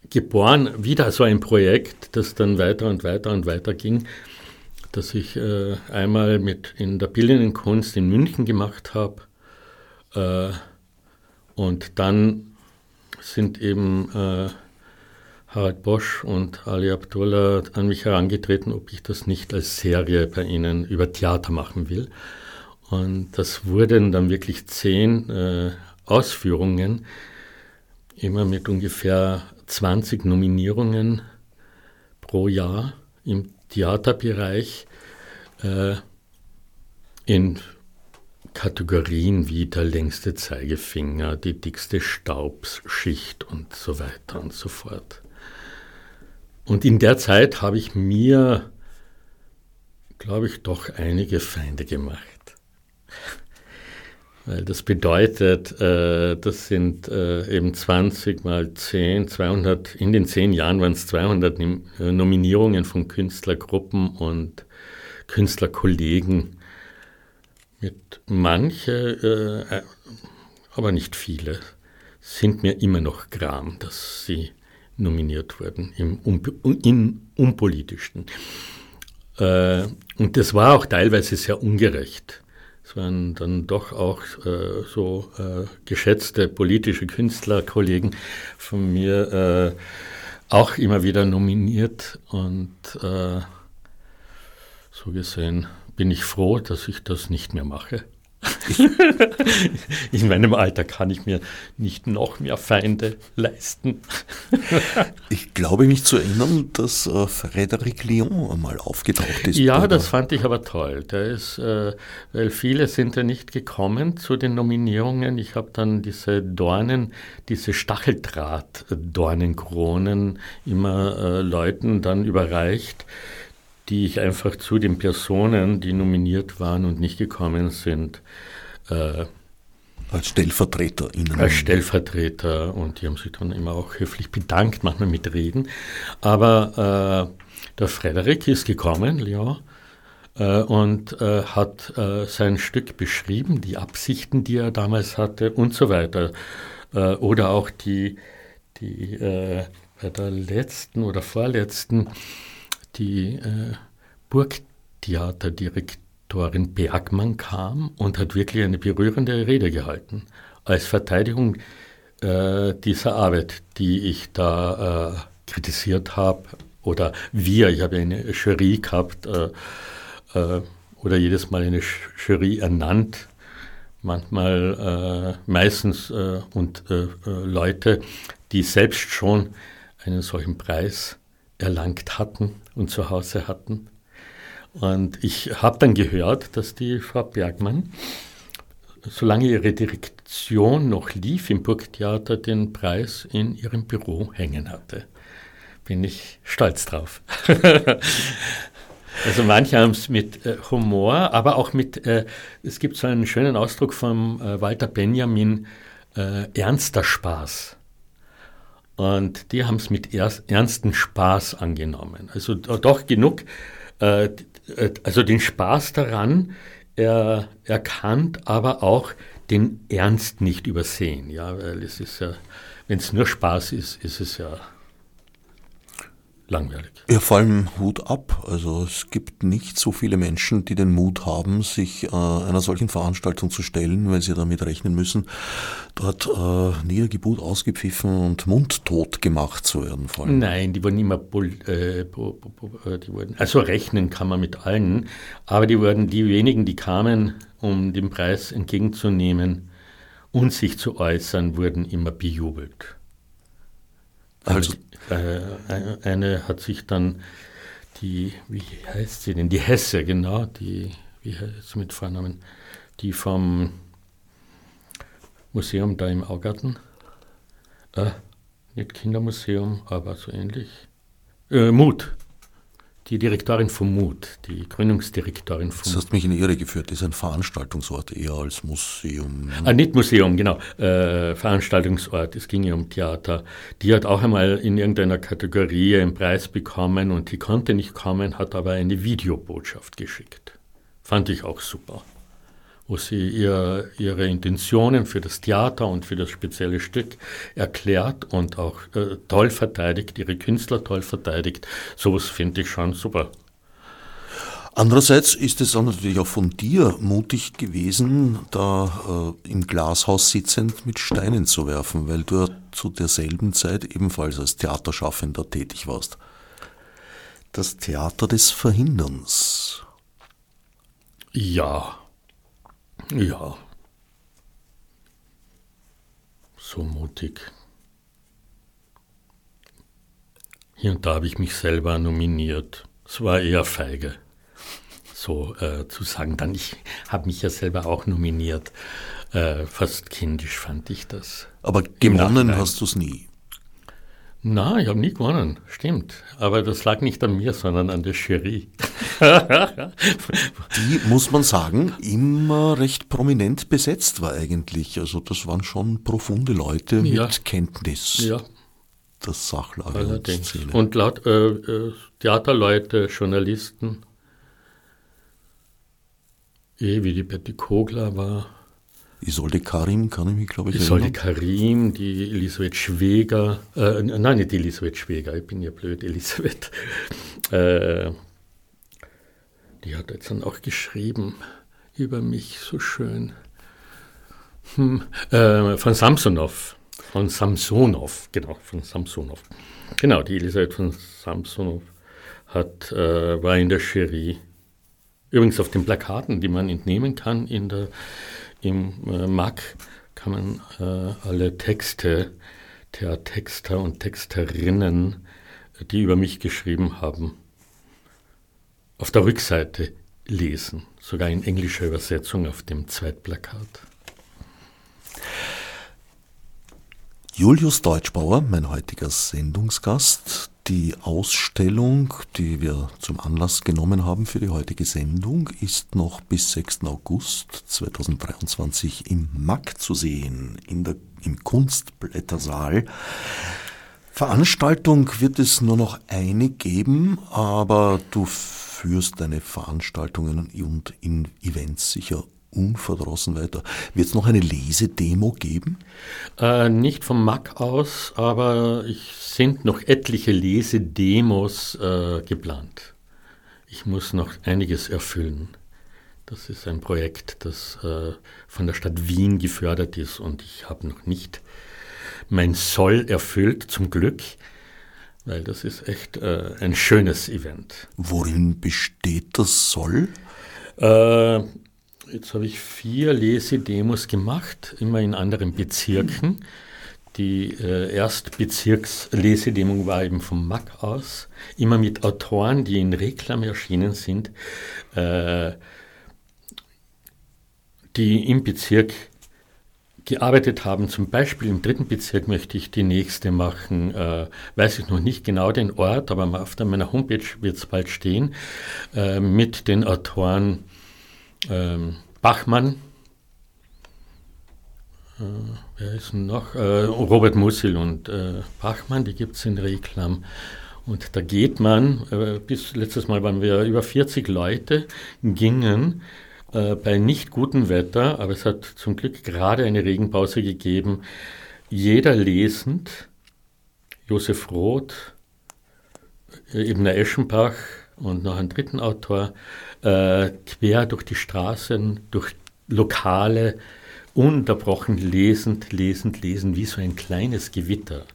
Geboren, wieder so ein Projekt, das dann weiter und weiter und weiter ging, das ich äh, einmal mit in der Bildenden Kunst in München gemacht habe. Äh, und dann sind eben äh, Harald Bosch und Ali Abdullah an mich herangetreten, ob ich das nicht als Serie bei ihnen über Theater machen will. Und das wurden dann wirklich zehn äh, Ausführungen, immer mit ungefähr 20 Nominierungen pro Jahr im Theaterbereich äh, in Kategorien wie der längste Zeigefinger, die dickste Staubsschicht und so weiter und so fort. Und in der Zeit habe ich mir, glaube ich, doch einige Feinde gemacht. Weil das bedeutet, äh, das sind äh, eben 20 mal 10, 200, in den 10 Jahren waren es 200 Nominierungen von Künstlergruppen und Künstlerkollegen manche, äh, aber nicht viele, sind mir immer noch gram, dass sie nominiert wurden im, im Unpolitischen. Äh, und das war auch teilweise sehr ungerecht. Es waren dann doch auch äh, so äh, geschätzte politische Künstlerkollegen von mir äh, auch immer wieder nominiert und äh, so gesehen bin ich froh, dass ich das nicht mehr mache. In meinem Alter kann ich mir nicht noch mehr Feinde leisten. ich glaube mich zu erinnern, dass äh, Frédéric Lyon einmal aufgetaucht ist. Ja, das fand ich aber toll. Der ist, äh, weil viele sind ja nicht gekommen zu den Nominierungen. Ich habe dann diese Dornen, diese Stacheldraht-Dornenkronen immer äh, Leuten dann überreicht die ich einfach zu den Personen, die nominiert waren und nicht gekommen sind, äh, als StellvertreterInnen. Als Stellvertreter und die haben sich dann immer auch höflich bedankt, manchmal mit Reden. Aber äh, der Frederik ist gekommen, Leon, äh, und äh, hat äh, sein Stück beschrieben, die Absichten, die er damals hatte und so weiter. Äh, oder auch die, die bei der letzten oder vorletzten die äh, Burgtheaterdirektorin Bergmann kam und hat wirklich eine berührende Rede gehalten als Verteidigung äh, dieser Arbeit, die ich da äh, kritisiert habe oder wir, ich habe eine Jury gehabt äh, äh, oder jedes Mal eine Jury ernannt, manchmal äh, meistens äh, und Leute, die selbst schon einen solchen Preis erlangt hatten und zu Hause hatten. Und ich habe dann gehört, dass die Frau Bergmann, solange ihre Direktion noch lief im Burgtheater, den Preis in ihrem Büro hängen hatte. Bin ich stolz drauf. also manche haben es mit äh, Humor, aber auch mit, äh, es gibt so einen schönen Ausdruck von äh, Walter Benjamin, äh, ernster Spaß. Und die haben es mit ernstem Spaß angenommen. Also doch genug, äh, also den Spaß daran er, erkannt, aber auch den Ernst nicht übersehen. Ja, weil es ist ja, wenn es nur Spaß ist, ist es ja langweilig. Ja, vor allem Hut ab. Also es gibt nicht so viele Menschen, die den Mut haben, sich äh, einer solchen Veranstaltung zu stellen, weil sie damit rechnen müssen, dort äh, Niedergeburt ausgepfiffen und mundtot gemacht zu werden. Vor allem. Nein, die wurden immer, äh, äh, die wurden, also rechnen kann man mit allen, aber die wurden, die wenigen, die kamen, um den Preis entgegenzunehmen und sich zu äußern, wurden immer bejubelt. Also, äh, eine hat sich dann die, wie heißt sie denn? Die Hesse, genau, die, wie heißt sie mit Vornamen? Die vom Museum da im Augarten. Äh, nicht Kindermuseum, aber so ähnlich. Äh, Mut. Die Direktorin vom Mut, die Gründungsdirektorin vom Das hast mich in die Irre geführt. Das ist ein Veranstaltungsort eher als Museum. Ah, nicht Museum, genau. Äh, Veranstaltungsort. Es ging ja um Theater. Die hat auch einmal in irgendeiner Kategorie einen Preis bekommen und die konnte nicht kommen, hat aber eine Videobotschaft geschickt. Fand ich auch super wo sie ihr, ihre Intentionen für das Theater und für das spezielle Stück erklärt und auch äh, toll verteidigt, ihre Künstler toll verteidigt. Sowas finde ich schon super. Andererseits ist es auch natürlich auch von dir mutig gewesen, da äh, im Glashaus sitzend mit Steinen zu werfen, weil du zu derselben Zeit ebenfalls als Theaterschaffender tätig warst. Das Theater des Verhinderns. Ja, ja. So mutig. Hier und da habe ich mich selber nominiert. Es war eher feige, so äh, zu sagen. Dann, ich habe mich ja selber auch nominiert. Äh, fast kindisch fand ich das. Aber gewonnen hast du es nie. Nein, ich habe nie gewonnen, stimmt. Aber das lag nicht an mir, sondern an der Jury. Die, muss man sagen, immer recht prominent besetzt war eigentlich. Also das waren schon profunde Leute mit ja. Kenntnis. Ja. Das Sachlage Allerdings. und Szene. Und laut äh, äh, Theaterleute, Journalisten, eh wie die Betty Kogler war, Isolde Karim kann ich mich, glaube ich, Isolde erinnern. Karim, die Elisabeth Schweger, äh, nein, nicht Elisabeth Schweger, ich bin ja blöd, Elisabeth. Äh, die hat jetzt dann auch geschrieben über mich so schön. Hm, äh, von Samsonov, von Samsonov, genau, von Samsonov. Genau, die Elisabeth von Samsonov hat, äh, war in der Jury. Übrigens auf den Plakaten, die man entnehmen kann in der im äh, MAC kann man äh, alle Texte der Texter und Texterinnen, die über mich geschrieben haben, auf der Rückseite lesen, sogar in englischer Übersetzung auf dem Zweitplakat. Julius Deutschbauer, mein heutiger Sendungsgast, die Ausstellung, die wir zum Anlass genommen haben für die heutige Sendung, ist noch bis 6. August 2023 im MAC zu sehen, in der, im Kunstblättersaal. Veranstaltung wird es nur noch eine geben, aber du führst deine Veranstaltungen und Events sicher unverdrossen weiter. Wird es noch eine Lesedemo geben? Äh, nicht vom Mac aus, aber es sind noch etliche Lesedemos äh, geplant. Ich muss noch einiges erfüllen. Das ist ein Projekt, das äh, von der Stadt Wien gefördert ist und ich habe noch nicht mein Soll erfüllt, zum Glück, weil das ist echt äh, ein schönes Event. Worin besteht das Soll? Äh, Jetzt habe ich vier Lesedemos gemacht, immer in anderen Bezirken. Die äh, Erstbezirkslesedemo war eben vom MAC aus, immer mit Autoren, die in Reklam erschienen sind, äh, die im Bezirk gearbeitet haben. Zum Beispiel im dritten Bezirk möchte ich die nächste machen. Äh, weiß ich noch nicht genau den Ort, aber auf meiner Homepage wird es bald stehen. Äh, mit den Autoren ähm, Bachmann, äh, wer ist noch? Äh, Robert Musil und äh, Bachmann, die gibt es in Reklam. Und da geht man, äh, bis letztes Mal waren wir über 40 Leute, gingen äh, bei nicht gutem Wetter, aber es hat zum Glück gerade eine Regenpause gegeben, jeder lesend, Josef Roth, Ebner Eschenbach und noch einen dritten Autor, äh, quer durch die Straßen, durch Lokale, unterbrochen lesend, lesend, lesend, wie so ein kleines Gewitter.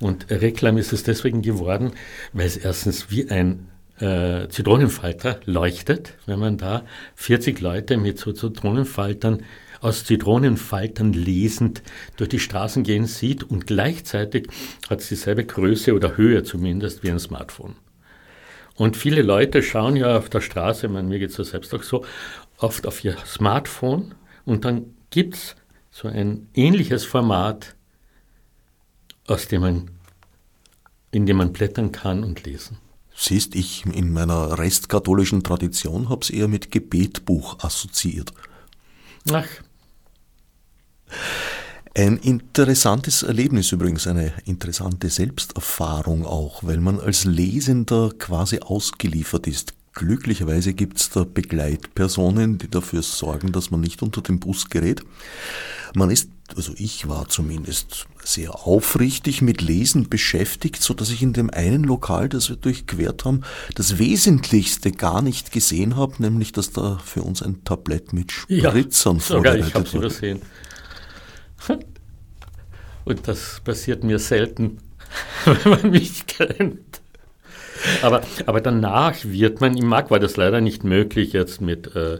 Und Reklam ist es deswegen geworden, weil es erstens wie ein äh, Zitronenfalter leuchtet, wenn man da 40 Leute mit so Zitronenfaltern aus Zitronenfaltern lesend durch die Straßen gehen sieht und gleichzeitig hat es dieselbe Größe oder Höhe zumindest wie ein Smartphone. Und viele Leute schauen ja auf der Straße, man, mir geht es ja selbst auch so, oft auf ihr Smartphone und dann gibt es so ein ähnliches Format, aus dem man, in dem man blättern kann und lesen. Siehst, ich in meiner restkatholischen Tradition habe es eher mit Gebetbuch assoziiert. Ach. Ein interessantes Erlebnis übrigens, eine interessante Selbsterfahrung auch, weil man als Lesender quasi ausgeliefert ist. Glücklicherweise gibt es da Begleitpersonen, die dafür sorgen, dass man nicht unter den Bus gerät. Man ist, also ich war zumindest sehr aufrichtig mit Lesen beschäftigt, so dass ich in dem einen Lokal, das wir durchquert haben, das Wesentlichste gar nicht gesehen habe, nämlich dass da für uns ein Tablett mit Spritzern ja, vorbereitet ich hab's übersehen. Und das passiert mir selten, wenn man mich kennt. Aber, aber danach wird man, im Markt war das leider nicht möglich jetzt mit äh,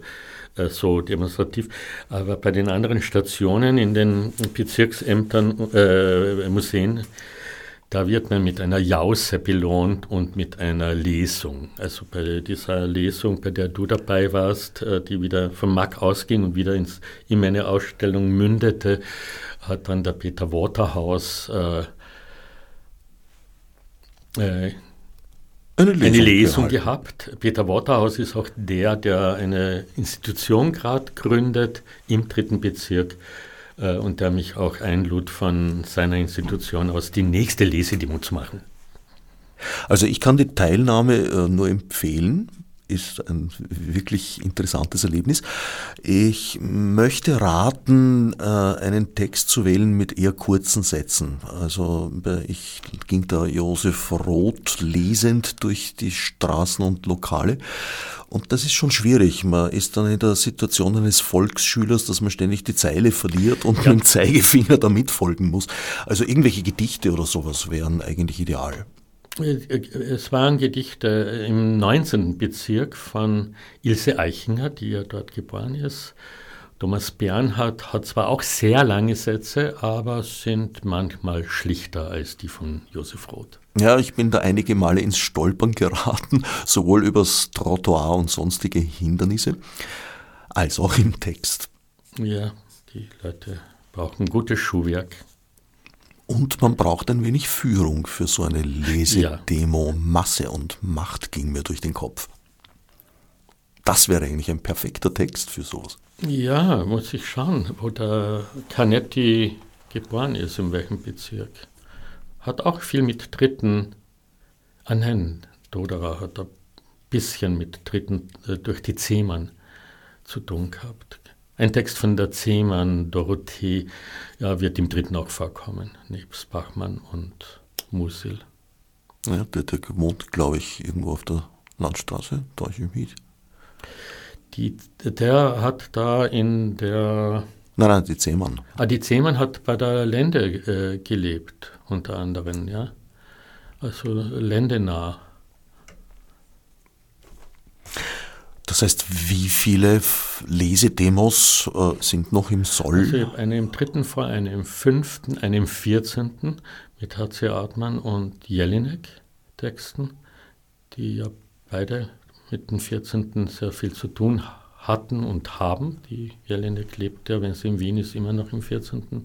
äh, so demonstrativ, aber bei den anderen Stationen in den Bezirksämtern, äh, Museen, da wird man mit einer Jause belohnt und mit einer Lesung. Also bei dieser Lesung, bei der du dabei warst, äh, die wieder vom Mack ausging und wieder ins, in meine Ausstellung mündete, hat dann der Peter Waterhaus äh, äh, eine Lesung, eine Lesung gehabt. Peter Waterhaus ist auch der, der eine Institution gerade gründet im dritten Bezirk äh, und der mich auch einlud, von seiner Institution aus die nächste Lesedemo zu machen. Also ich kann die Teilnahme äh, nur empfehlen ist ein wirklich interessantes Erlebnis. Ich möchte raten, äh, einen Text zu wählen mit eher kurzen Sätzen. Also ich ging da Josef Roth lesend durch die Straßen und Lokale und das ist schon schwierig. Man ist dann in der Situation eines Volksschülers, dass man ständig die Zeile verliert und ja. mit dem Zeigefinger da mitfolgen muss. Also irgendwelche Gedichte oder sowas wären eigentlich ideal. Es waren Gedichte im 19. Bezirk von Ilse Eichinger, die ja dort geboren ist. Thomas Bernhard hat zwar auch sehr lange Sätze, aber sind manchmal schlichter als die von Josef Roth. Ja, ich bin da einige Male ins Stolpern geraten, sowohl übers Trottoir und sonstige Hindernisse, als auch im Text. Ja, die Leute brauchen gutes Schuhwerk. Und man braucht ein wenig Führung für so eine Lesedemo. Ja. Masse und Macht ging mir durch den Kopf. Das wäre eigentlich ein perfekter Text für sowas. Ja, muss ich schauen, wo der Canetti geboren ist, in welchem Bezirk. Hat auch viel mit Dritten. Ah nein, Doderer hat ein bisschen mit Dritten äh, durch die Zehmann zu tun gehabt. Ein Text von der Zehmann, Dorothee, ja, wird im dritten auch vorkommen, nebst Bachmann und Musil. Ja, der, der wohnt, glaube ich, irgendwo auf der Landstraße, Deutsche Miet. Die, der hat da in der. Nein, nein, die Zehmann. Ah, die Zehmann hat bei der Lende äh, gelebt, unter anderem, ja. Also ländenah. Das heißt, wie viele Lesedemos äh, sind noch im Soll? Also ich habe eine im dritten vor, eine im fünften, eine im vierzehnten mit H.C. Artmann und Jelinek Texten, die ja beide mit dem vierzehnten sehr viel zu tun hatten und haben. Die Jelinek lebt ja, wenn sie in Wien ist, immer noch im vierzehnten.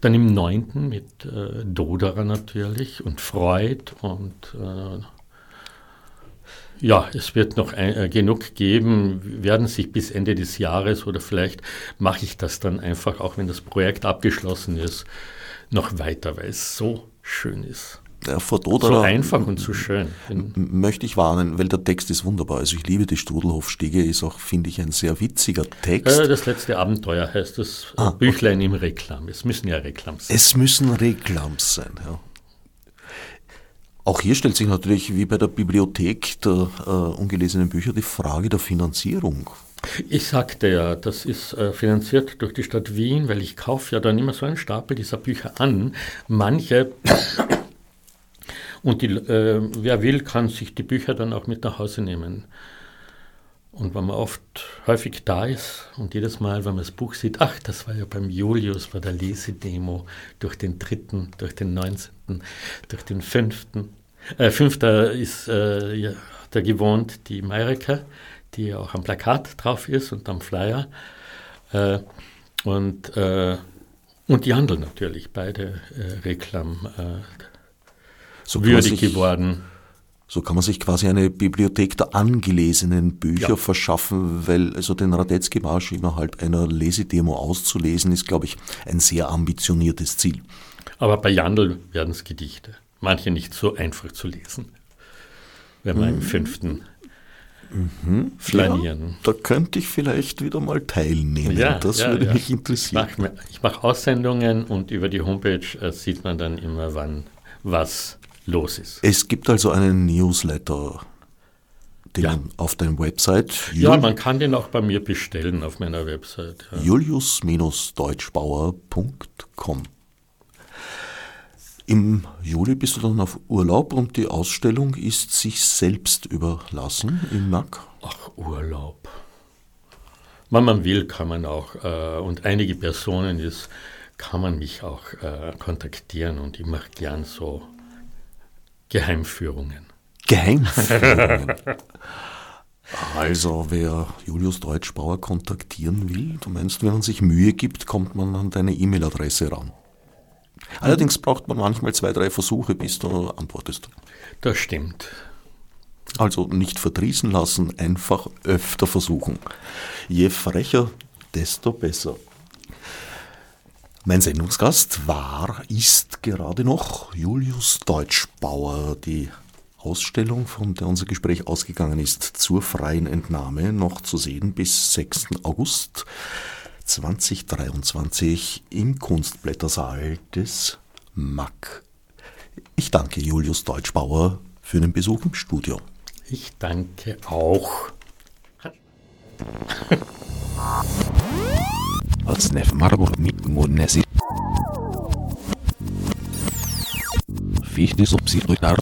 Dann im neunten mit äh, Doderer natürlich und Freud und äh, ja, es wird noch ein, äh, genug geben, werden sich bis Ende des Jahres oder vielleicht mache ich das dann einfach, auch wenn das Projekt abgeschlossen ist, noch weiter, weil es so schön ist. Ja, so einfach und so schön. Möchte ich warnen, weil der Text ist wunderbar. Also ich liebe die Strudelhofstiege, ist auch, finde ich, ein sehr witziger Text. Äh, das letzte Abenteuer heißt das ah, Büchlein okay. im Reklam. Es müssen ja Reklams sein. Es müssen Reklams sein, ja. Auch hier stellt sich natürlich wie bei der Bibliothek der äh, ungelesenen Bücher die Frage der Finanzierung. Ich sagte ja, das ist äh, finanziert durch die Stadt Wien, weil ich kaufe ja dann immer so einen Stapel dieser Bücher an. Manche und die, äh, wer will, kann sich die Bücher dann auch mit nach Hause nehmen. Und wenn man oft häufig da ist und jedes Mal, wenn man das Buch sieht, ach, das war ja beim Julius bei der Lesedemo durch den dritten, durch den neunzehnten, durch den fünften. Äh, fünfter ist äh, ja, da gewohnt die Mayrika, die auch am Plakat drauf ist und am Flyer. Äh, und, äh, und die Handel natürlich, beide äh, Reklam äh, so würdig geworden. So kann man sich quasi eine Bibliothek der angelesenen Bücher ja. verschaffen, weil also den Radetzky-Marsch innerhalb einer Lesedemo auszulesen, ist, glaube ich, ein sehr ambitioniertes Ziel. Aber bei Jandl werden es Gedichte. Manche nicht so einfach zu lesen, wenn man mhm. im fünften mhm. flanieren. Ja, da könnte ich vielleicht wieder mal teilnehmen. Ja, das ja, würde ja. mich interessieren. Ich mache mach Aussendungen und über die Homepage äh, sieht man dann immer, wann was los ist. Es gibt also einen Newsletter, den ja. auf deiner Website. Jul ja, man kann den auch bei mir bestellen auf meiner Website. Ja. Julius-deutschbauer.com. Im Juli bist du dann auf Urlaub und die Ausstellung ist sich selbst überlassen im MAC. Ach, Urlaub. Wenn man will, kann man auch, äh, und einige Personen ist, kann man mich auch äh, kontaktieren und ich mache gern so Geheimführungen. Geheimführungen. also, wer Julius Deutschbauer kontaktieren will, du meinst, wenn man sich Mühe gibt, kommt man an deine E-Mail-Adresse ran. Allerdings braucht man manchmal zwei, drei Versuche, bis du antwortest. Das stimmt. Also nicht verdrießen lassen, einfach öfter versuchen. Je frecher, desto besser. Mein Sendungsgast war, ist gerade noch Julius Deutschbauer. Die Ausstellung, von der unser Gespräch ausgegangen ist, zur freien Entnahme, noch zu sehen bis 6. August 2023 im Kunstblättersaal des MAC. Ich danke Julius Deutschbauer für den Besuch im Studio. Ich danke auch. Als Marburg mit Monesi. Fichte subsidiar.